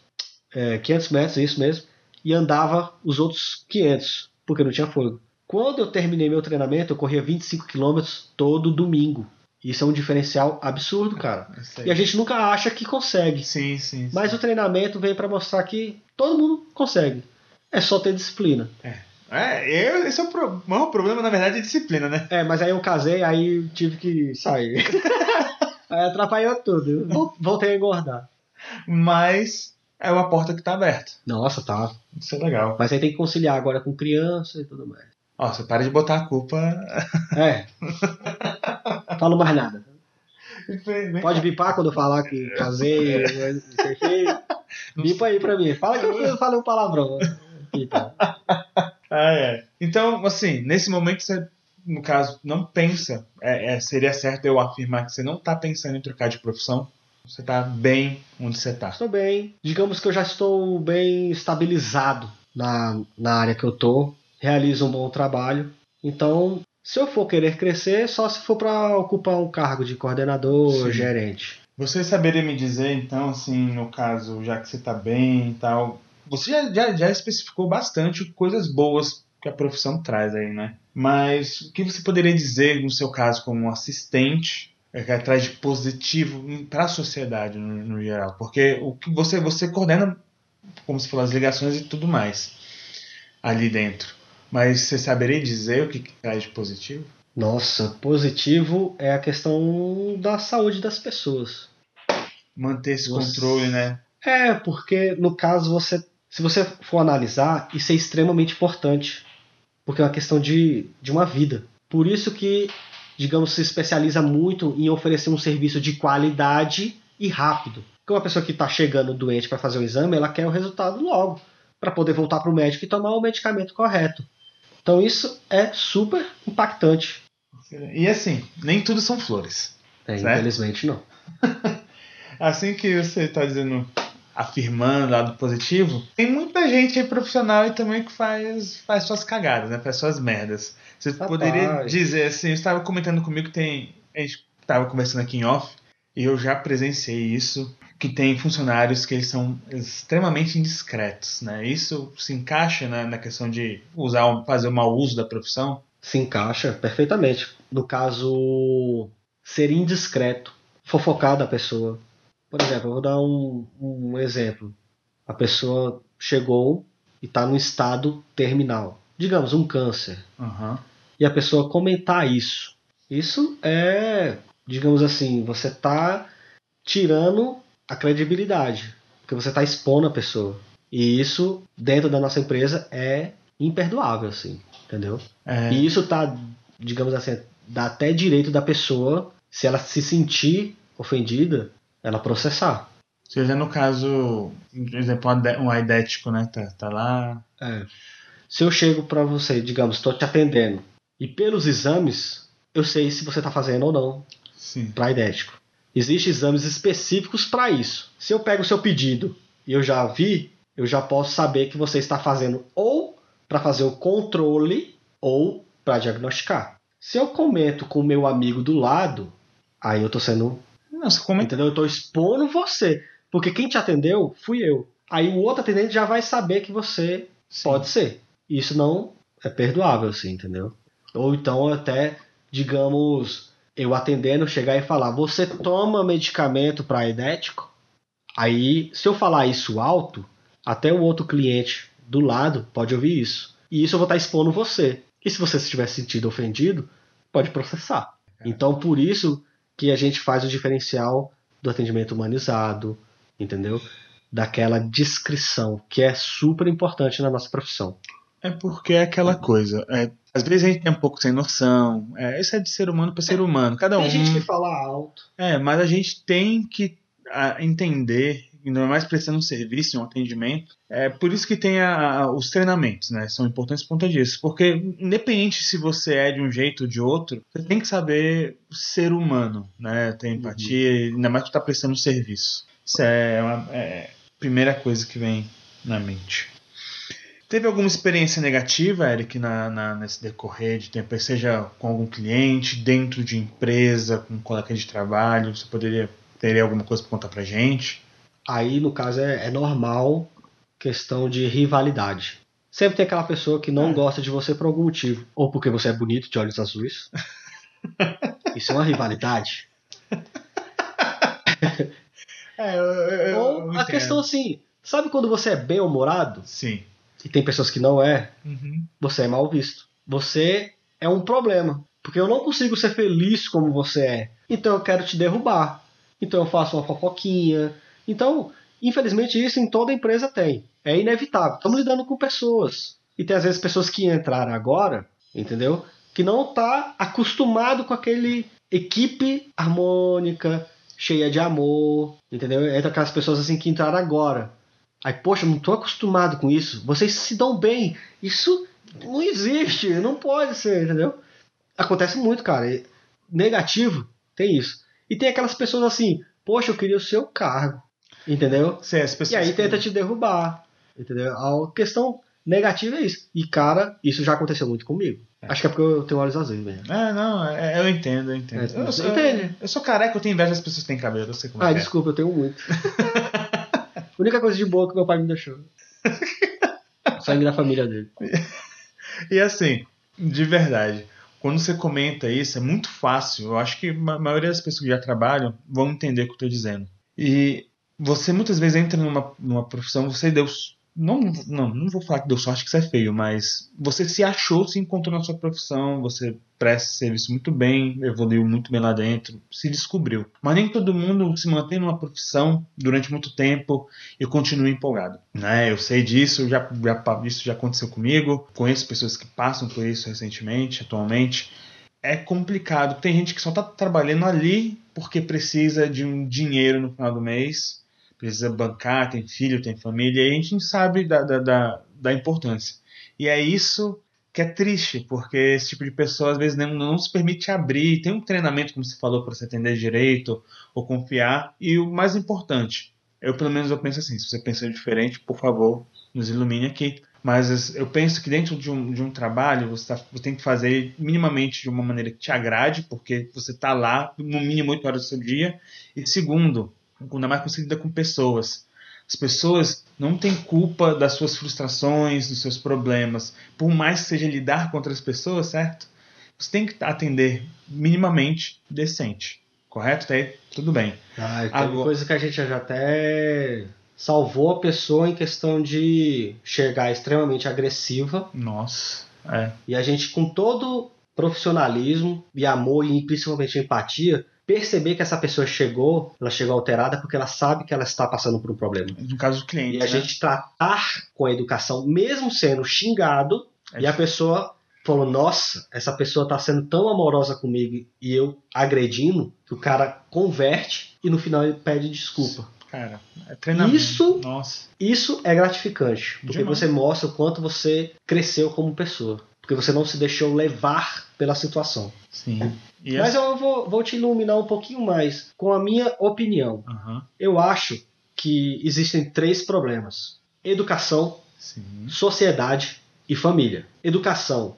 é, 500 metros, isso mesmo, e andava os outros 500, porque não tinha fogo. Quando eu terminei meu treinamento, eu corria 25 quilômetros todo domingo. Isso é um diferencial absurdo, cara. E a gente nunca acha que consegue. Sim, sim. sim. Mas o treinamento vem para mostrar que todo mundo consegue. É só ter disciplina. É. É, eu, esse é o, pro, o problema, na verdade, é disciplina, né? É, mas aí eu casei, aí tive que sair. (laughs) aí atrapalhou tudo. Voltei a engordar. Mas é uma porta que tá aberta. Nossa, tá. Isso é legal. Mas aí tem que conciliar agora com criança e tudo mais. Ó, você para de botar a culpa. É. (laughs) Falo mais nada. Pode bipar quando eu falar que casei, (laughs) sei feio. Bipa aí pra mim. Fala que eu falei um palavrão. Ah, é. Então, assim, nesse momento você, no caso, não pensa. É, é, seria certo eu afirmar que você não tá pensando em trocar de profissão? Você tá bem onde você tá? Estou bem. Digamos que eu já estou bem estabilizado na, na área que eu tô. Realizo um bom trabalho. Então, se eu for querer crescer, só se for para ocupar um cargo de coordenador, Sim. gerente. Você saberia me dizer, então, assim, no caso, já que você está bem e tal, você já, já, já especificou bastante coisas boas que a profissão traz aí, né? Mas o que você poderia dizer, no seu caso, como assistente, é, que traz de positivo para a sociedade no, no, geral? Porque o que você, você coordena, como se falou, as ligações e tudo mais ali dentro. Mas você saberia dizer o que, que traz de positivo? Nossa, positivo é a questão da saúde das pessoas. Manter esse você... controle, né? É, porque no caso você, se você for analisar, isso é extremamente importante, porque é uma questão de, de uma vida. Por isso que, digamos, se especializa muito em oferecer um serviço de qualidade e rápido. Porque uma pessoa que está chegando doente para fazer o exame, ela quer o resultado logo, para poder voltar para o médico e tomar o medicamento correto. Então isso é super impactante. E assim, nem tudo são flores. É, infelizmente não. (laughs) assim que você está dizendo, afirmando lado positivo, tem muita gente aí profissional e também que faz, faz suas cagadas, né? Faz suas merdas. Você Rapaz. poderia dizer assim, você estava comentando comigo que tem. A gente estava conversando aqui em off, e eu já presenciei isso que tem funcionários que eles são extremamente indiscretos, né? Isso se encaixa na, na questão de usar, fazer um mau uso da profissão? Se encaixa perfeitamente. No caso, ser indiscreto, fofocar da pessoa. Por exemplo, eu vou dar um, um exemplo. A pessoa chegou e está no estado terminal, digamos um câncer, uhum. e a pessoa comentar isso. Isso é, digamos assim, você está tirando a credibilidade, porque você está expondo a pessoa. E isso, dentro da nossa empresa, é imperdoável, assim, entendeu? É. E isso tá, digamos assim, dá até direito da pessoa, se ela se sentir ofendida, ela processar. Seja no caso, por exemplo, um aidético, né? Tá, tá lá. É. Se eu chego para você, digamos, estou te atendendo, e pelos exames, eu sei se você está fazendo ou não para aidético. Existem exames específicos para isso. Se eu pego o seu pedido e eu já vi, eu já posso saber que você está fazendo ou para fazer o controle ou para diagnosticar. Se eu comento com o meu amigo do lado, aí eu estou sendo. Nossa, como... Entendeu? Eu estou expondo você. Porque quem te atendeu fui eu. Aí o outro atendente já vai saber que você Sim. pode ser. Isso não é perdoável, assim, entendeu? Ou então até, digamos, eu atendendo chegar e falar: Você toma medicamento para idético? Aí, se eu falar isso alto, até o outro cliente do lado pode ouvir isso. E isso eu vou estar expondo você. E se você estiver sentido ofendido, pode processar. Então, por isso que a gente faz o diferencial do atendimento humanizado, entendeu? Daquela descrição que é super importante na nossa profissão. É porque é aquela coisa. É, às vezes a gente tem um pouco sem noção. É, isso é de ser humano para ser humano. Cada Tem um. gente que fala alto. É, mas a gente tem que ah, entender, ainda mais prestando um serviço, um atendimento. É por isso que tem a- a- os treinamentos, né? São importantes por conta disso. Porque, independente se você é de um jeito ou de outro, você tem que saber ser humano, né? Ter empatia, ainda mais que está prestando um serviço. Isso é uma é a primeira coisa que vem na mente. Teve alguma experiência negativa, Eric, na, na- nesse decorrer de tempo, seja com algum cliente, dentro de empresa, com um colega de trabalho? Você poderia ter alguma coisa para contar pra gente? Aí, no caso, é, é normal questão de rivalidade. Sempre tem aquela pessoa que não É. gosta de você por algum motivo. Ou porque você é bonito, de olhos azuis. (laughs) Isso é uma rivalidade. É, eu, Ou a questão assim, sabe quando você é bem-humorado Sim. e tem pessoas que não é? Uhum. Você é mal visto. Você é um problema. Porque eu não consigo ser feliz como você é. Então eu quero te derrubar. Então eu faço uma fofoquinha. Então, infelizmente, isso em toda empresa tem. É inevitável. Estamos lidando com pessoas. E tem às vezes pessoas que entraram agora, entendeu? Que não tá acostumado com aquele equipe harmônica, cheia de amor, entendeu? Entra aquelas pessoas assim que entraram agora. Aí, poxa, não tô acostumado com isso. Vocês se dão bem. Isso não existe, não pode ser, entendeu? Acontece muito, cara. Negativo, tem isso. E tem aquelas pessoas assim, poxa, eu queria o seu cargo, entendeu? Sim, E aí que- tenta te derrubar, entendeu? A questão negativa é isso. E, cara, isso já aconteceu muito comigo. Acho que é porque eu tenho olhos azuis mesmo. É, não, é- eu entendo, eu entendo. É, eu, sou, entende? eu sou careca, eu tenho inveja das pessoas que têm cabelo, eu sei como Ah, é. que é. desculpa, eu tenho muito. A (laughs) única coisa de boa que meu pai me deixou. (laughs) Sangue da família dele. E assim, de verdade, quando você comenta isso, é muito fácil. Eu acho que a maioria das pessoas que já trabalham vão entender o que eu estou dizendo. E você muitas vezes entra numa, numa profissão, você deu. Não, não, não vou falar que deu sorte que isso é feio, mas você se achou, se encontrou na sua profissão, você presta serviço muito bem, evoluiu muito bem lá dentro, se descobriu. Mas nem todo mundo se mantém numa profissão durante muito tempo e continua empolgado. Né? Eu sei disso, já, já, isso já aconteceu comigo, conheço pessoas que passam por isso recentemente, atualmente. É complicado. Tem gente que só está trabalhando ali porque precisa de um dinheiro no final do mês, precisa bancar, tem filho, tem família, e a gente não sabe da, da, da, da importância. E é isso que é triste, porque esse tipo de pessoa às vezes não, não se permite abrir. Tem um treinamento, como você falou, para você atender direito ou confiar. E o mais importante, eu pelo menos eu penso assim, se você pensa diferente, por favor, nos ilumine aqui. Mas eu penso que dentro de um, de um trabalho você, tá, você tem que fazer minimamente de uma maneira que te agrade, porque você está lá no mínimo 8 horas do seu dia. E segundo, ainda mais lida com pessoas. As pessoas não têm culpa das suas frustrações, dos seus problemas. Por mais que seja lidar com outras pessoas, certo? Você tem que atender minimamente decente. Correto? Tá aí? Tudo bem. Ah, tem Agora- coisa que a gente já até salvou a pessoa em questão de chegar extremamente agressiva Nossa. É. e a gente com todo profissionalismo e amor e principalmente empatia perceber que essa pessoa chegou, ela chegou alterada porque ela sabe que ela está passando por um problema. No caso do cliente. E a né? gente tratar com a educação, mesmo sendo xingado, É e a pessoa falou: Nossa, essa pessoa está sendo tão amorosa comigo e eu agredindo, que o cara converte e no final ele pede desculpa. Cara, é treinamento. Isso- Nossa. Isso é gratificante, porque Demais. você mostra o quanto você cresceu como pessoa. Porque você não se deixou levar pela situação. Sim. E Mas eu vou, vou te iluminar um pouquinho mais com a minha opinião. Aham. Eu acho que existem três problemas: educação, Sim. sociedade e família. Educação.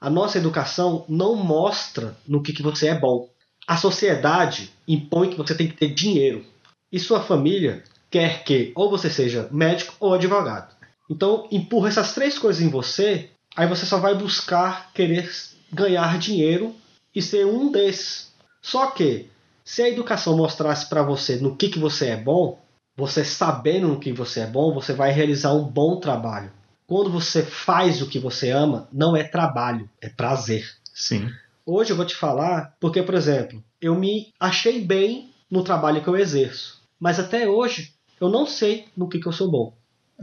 A nossa educação não mostra no que, que você é bom. A sociedade impõe que você tem que ter dinheiro. E sua família quer que ou você seja médico ou advogado. Então, empurra essas três coisas em você, aí você só vai buscar querer ganhar dinheiro e ser um desses. Só que, se a educação mostrasse para você no que, que você é bom, você sabendo no que você é bom, você vai realizar um bom trabalho. Quando você faz o que você ama, não é trabalho, é prazer. Sim. Hoje eu vou te falar porque, por exemplo, eu me achei bem no trabalho que eu exerço. Mas até hoje, eu não sei no que, que eu sou bom.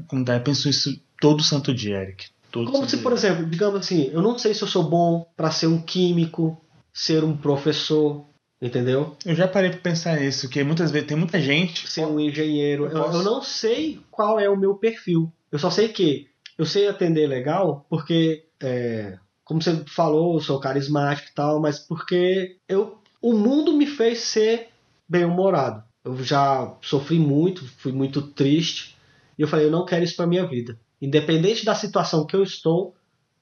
Como eu penso isso todo santo dia, Eric. Todo Como se, por exemplo, digamos assim, eu não sei se eu sou bom para ser um químico, ser um professor, entendeu? Eu já parei pra pensar nisso, que muitas vezes tem muita gente. Ser um engenheiro. Eu Eu, eu não sei qual é o meu perfil. Eu só sei que eu sei atender legal porque, é, como você falou, eu sou carismático e tal, mas porque eu, o mundo me fez ser bem-humorado. Eu já sofri muito, fui muito triste, e eu falei, eu não quero isso pra minha vida. Independente da situação que eu estou,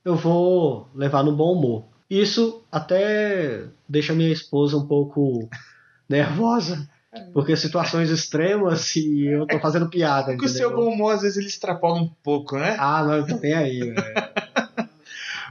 eu vou levar no bom humor. Isso até deixa minha esposa um pouco (laughs) nervosa, porque situações extremas e eu tô fazendo piada. Porque o seu bom humor, às vezes, ele extrapola um pouco, né? Ah, tô bem aí, velho. (laughs)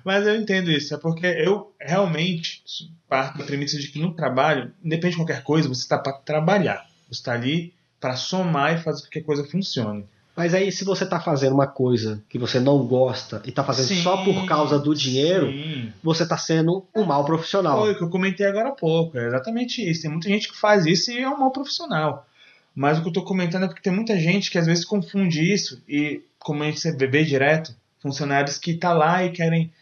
Mas eu entendo isso, é porque eu realmente parto da premissa de que no trabalho, independente de qualquer coisa, você está para trabalhar. Você está ali para somar e fazer com que a coisa funcione. Mas aí, se você tá fazendo uma coisa que você não gosta e tá fazendo Sim, só por causa do dinheiro, Sim. você tá sendo um mau profissional. Foi o que eu comentei agora há pouco. É exatamente isso. Tem muita gente que faz isso e é um mau profissional. Mas o que eu estou comentando é porque tem muita gente que às vezes confunde isso e, como a gente vê direto, funcionários que tá lá e querem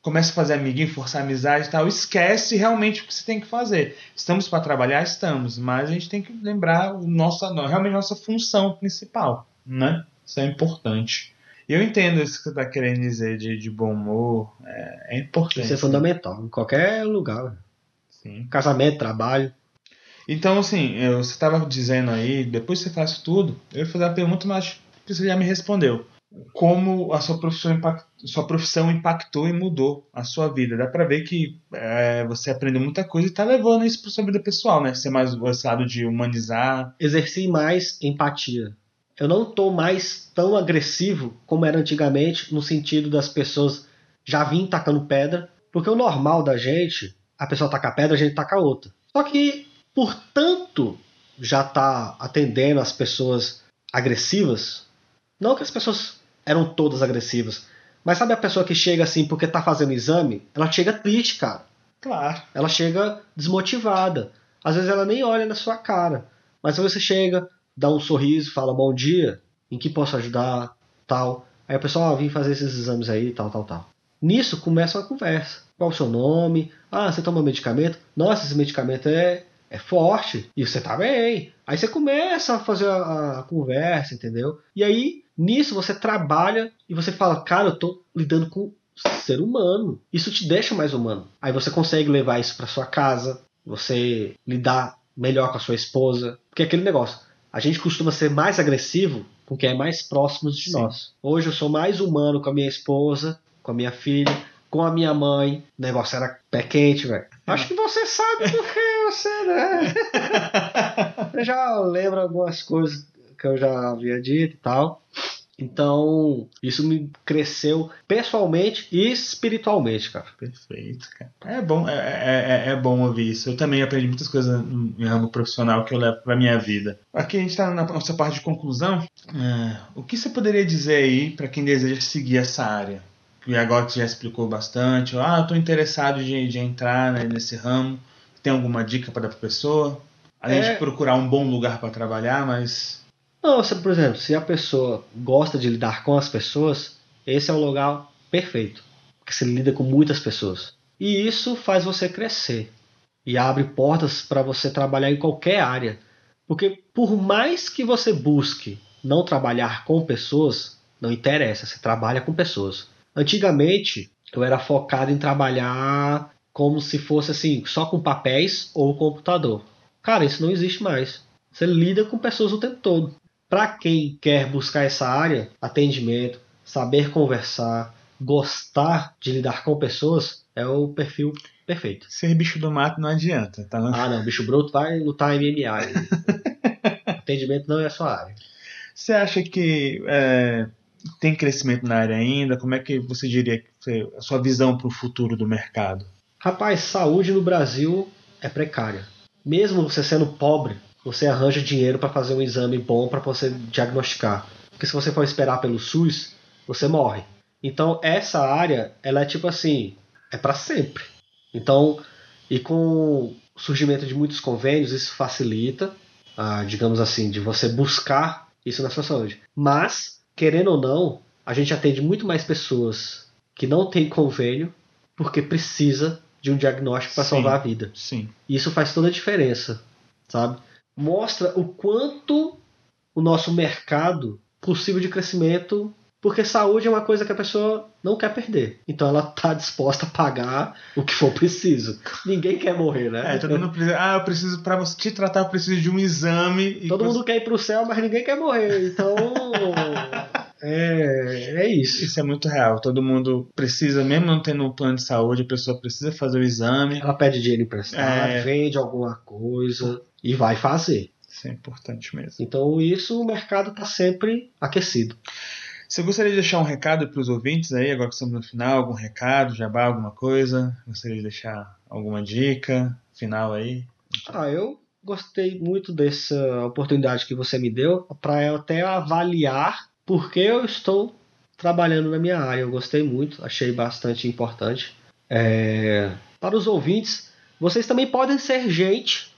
começa a fazer amiguinho, forçar amizade e tal, esquece realmente o que você tem que fazer. Estamos para trabalhar, estamos, mas a gente tem que lembrar o nosso, realmente a nossa função principal, né? Isso é importante. E eu entendo isso que você está querendo dizer de, de bom humor, é, é importante. Isso é fundamental, em qualquer lugar. Sim. Casamento, trabalho. Então, assim, eu- você estava dizendo aí, depois que você faz tudo, eu ia fazer a pergunta, mas você já me respondeu. Como a sua profissão, impact- sua profissão impactou e mudou a sua vida? Dá pra ver que é, você aprendeu muita coisa e tá levando isso pra sua vida pessoal, né? Ser mais gostado de humanizar. Exerci mais empatia. Eu não tô mais tão agressivo como era antigamente, no sentido das pessoas já virem tacando pedra, porque o normal da gente, a pessoa taca pedra, a gente taca outra. Só que, por tanto já tá atendendo as pessoas agressivas, não que as pessoas eram todas agressivas, mas sabe a pessoa que chega assim porque tá fazendo exame? Ela chega triste, cara. Claro. ela chega desmotivada. Às vezes ela nem olha na sua cara, mas você chega, dá um sorriso, fala bom dia, em que posso ajudar, tal. Aí a pessoa, ó, vim fazer esses exames aí, tal, tal, tal. Nisso começa uma conversa. Qual o seu nome? Ah, você toma medicamento? Nossa, esse medicamento é, é forte. E você tá bem. Aí você começa a fazer a, a conversa, entendeu? E aí, nisso você trabalha e você fala, cara, eu tô lidando com ser humano. Isso te deixa mais humano. Aí você consegue levar isso para sua casa, você lidar melhor com a sua esposa, porque é aquele negócio. A gente costuma ser mais agressivo com quem é mais próximo de Sim. nós. Hoje eu sou mais humano com a minha esposa, com a minha filha, com a minha mãe. O negócio era pé quente, velho. Acho que você sabe porque você, né? (laughs) Eu já lembro algumas coisas que eu já havia dito e tal. Então, isso me cresceu pessoalmente e espiritualmente, cara. Perfeito, cara. É bom, é, é, é- é bom ouvir isso. Eu também aprendi muitas coisas no ramo profissional que eu levo pra minha vida. Aqui a gente tá na nossa parte de conclusão. É, o que você poderia dizer aí pra quem deseja seguir essa área? E agora que você já explicou bastante, ah, eu tô interessado de, de entrar né, nesse ramo. Tem alguma dica para dar pra pessoa? Além É. de procurar um bom lugar para trabalhar, mas Não, se, por exemplo, se a pessoa gosta de lidar com as pessoas, esse é o lugar perfeito. Porque você lida com muitas pessoas. E isso faz você crescer. E abre portas para você trabalhar em qualquer área. Porque por mais que você busque não trabalhar com pessoas, não interessa, você trabalha com pessoas. Antigamente, eu era focado em trabalhar como se fosse assim, só com papéis ou computador. Cara, isso não existe mais. Você lida com pessoas o tempo todo. Para quem quer buscar essa área, atendimento, saber conversar, gostar de lidar com pessoas, é o perfil perfeito. ser bicho do mato não adianta, tá? Ah, não, bicho bruto vai lutar MMA. (laughs) Atendimento não é a sua área. Você acha que é, tem crescimento na área ainda? Como é que você diria a sua visão para o futuro do mercado? Rapaz, saúde no Brasil é precária. Mesmo você sendo pobre, você arranja dinheiro para fazer um exame bom para você diagnosticar. Porque se você for esperar pelo SUS, você morre. Então essa área, ela é tipo assim, é para sempre. Então, e com o surgimento de muitos convênios, isso facilita, ah, digamos assim, de você buscar isso na sua saúde. Mas, querendo ou não, a gente atende muito mais pessoas que não têm convênio porque precisa de um diagnóstico para salvar a vida. Sim. E isso faz toda a diferença, sabe? Mostra o quanto o nosso mercado possível de crescimento porque saúde é uma coisa que a pessoa não quer perder. Então ela tá disposta a pagar o que for preciso. Ninguém quer morrer, né? É, todo mundo precisa. Ah, eu preciso, pra você te tratar, eu preciso de um exame. Todo mundo quer ir pro céu, mas ninguém quer morrer. Então. (laughs) É, é isso. Isso é muito real. Todo mundo precisa, mesmo não tendo um plano de saúde, a pessoa precisa fazer o exame. Ela pede dinheiro emprestado, é... vende alguma coisa e vai fazer. Isso é importante mesmo. Então, isso o mercado está sempre aquecido. Você gostaria de deixar um recado para os ouvintes aí, agora que estamos no final? Algum recado, jabá, alguma coisa? Gostaria de deixar alguma dica final aí? Ah, eu gostei muito dessa oportunidade que você me deu para eu até avaliar por que eu estou trabalhando na minha área. Eu gostei muito, achei bastante importante. É... Para os ouvintes, vocês também podem ser gente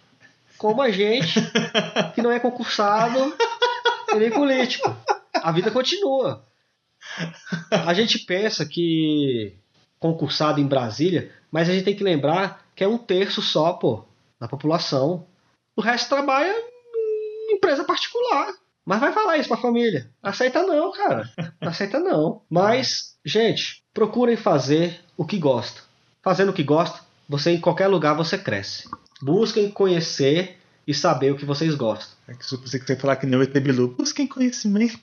como a gente, (laughs) que não é concursado e nem político a vida continua. A gente pensa que concursado em Brasília, mas a gente tem que lembrar que é um terço só, pô, da população. O resto trabalha em empresa particular. Mas vai falar isso pra família. Aceita não, cara. (laughs) Aceita não. Mas, gente, procurem fazer o que gosta. Fazendo o que gosta, você em qualquer lugar você cresce. Busquem conhecer e saber o que vocês gostam. É que você que falar que nem o ET Bilu. Busquem conhecimento.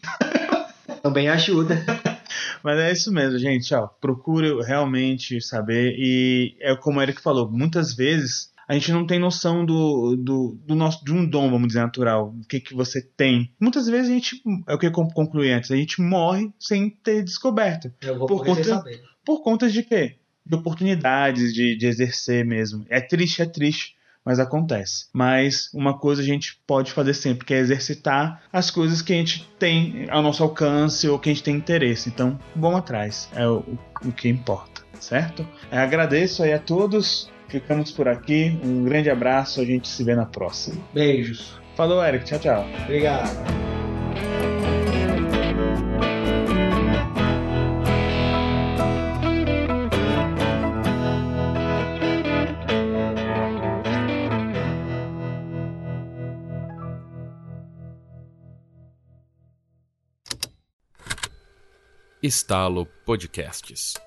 (laughs) Também ajuda. (laughs) Mas é isso mesmo, gente. Ó, procure realmente saber. E é como o Eric falou, muitas vezes a gente não tem noção do, do, do, nosso de um dom, vamos dizer, natural, o que, que você tem. Muitas vezes a gente, é o que eu concluí antes, a gente morre sem ter descoberto. Eu vou por conta, por conta de quê? De oportunidades de, de exercer mesmo. É triste, é triste mas acontece. Mas uma coisa a gente pode fazer sempre, que é exercitar as coisas que a gente tem ao nosso alcance ou que a gente tem interesse. Então, vamos atrás, é o, o que importa, certo? Eu agradeço aí a todos, ficamos por aqui, um grande abraço, a gente se vê na próxima. Beijos. Falou, Eric, tchau, tchau. Obrigado. Estalo Podcasts.